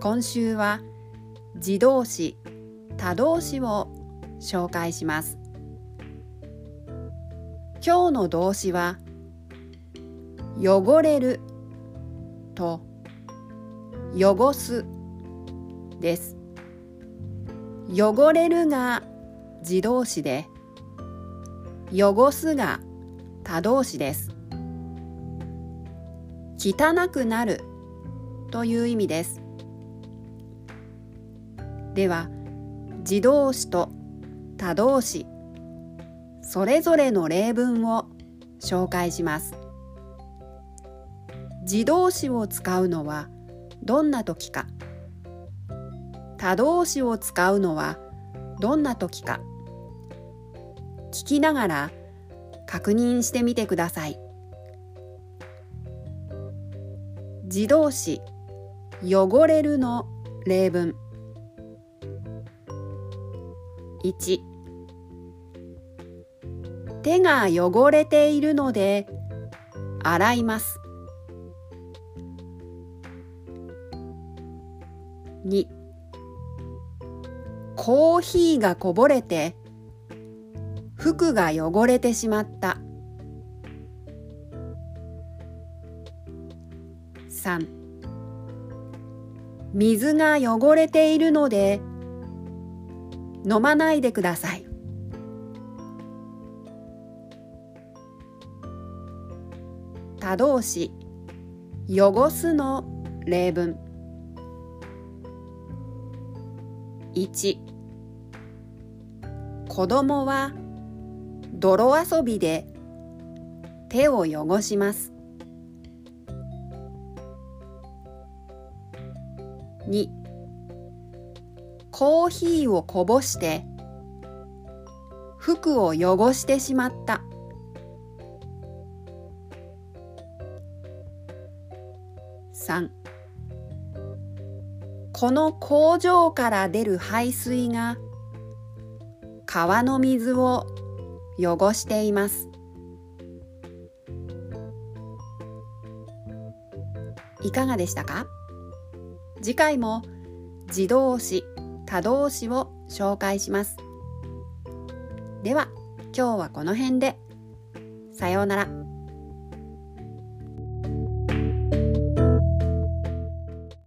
今週は自動詞他動詞を紹介します。今日の動詞は汚れると汚すです。汚れるが自動詞で汚すが他動詞です。汚くなるという意味です。では自動詞と他動詞それぞれの例文を紹介します。自動詞を使うのはどんな時か？他動詞を使うのはどんな時か？聞きながら確認してみてください。自動詞汚れるの例文。1手が汚れているので洗います。2コーヒーがこぼれて服が汚れてしまった。3水が汚れているので飲まないでください。他動詞。汚すの例文。1子供は泥遊びで手を汚します。2コーヒーをこぼして服を汚してしまった。3この工場から出る排水が川の水を汚しています。いかがでしたか？次回も自動詞可動詞を紹介しますでは今日はこの辺でさようなら。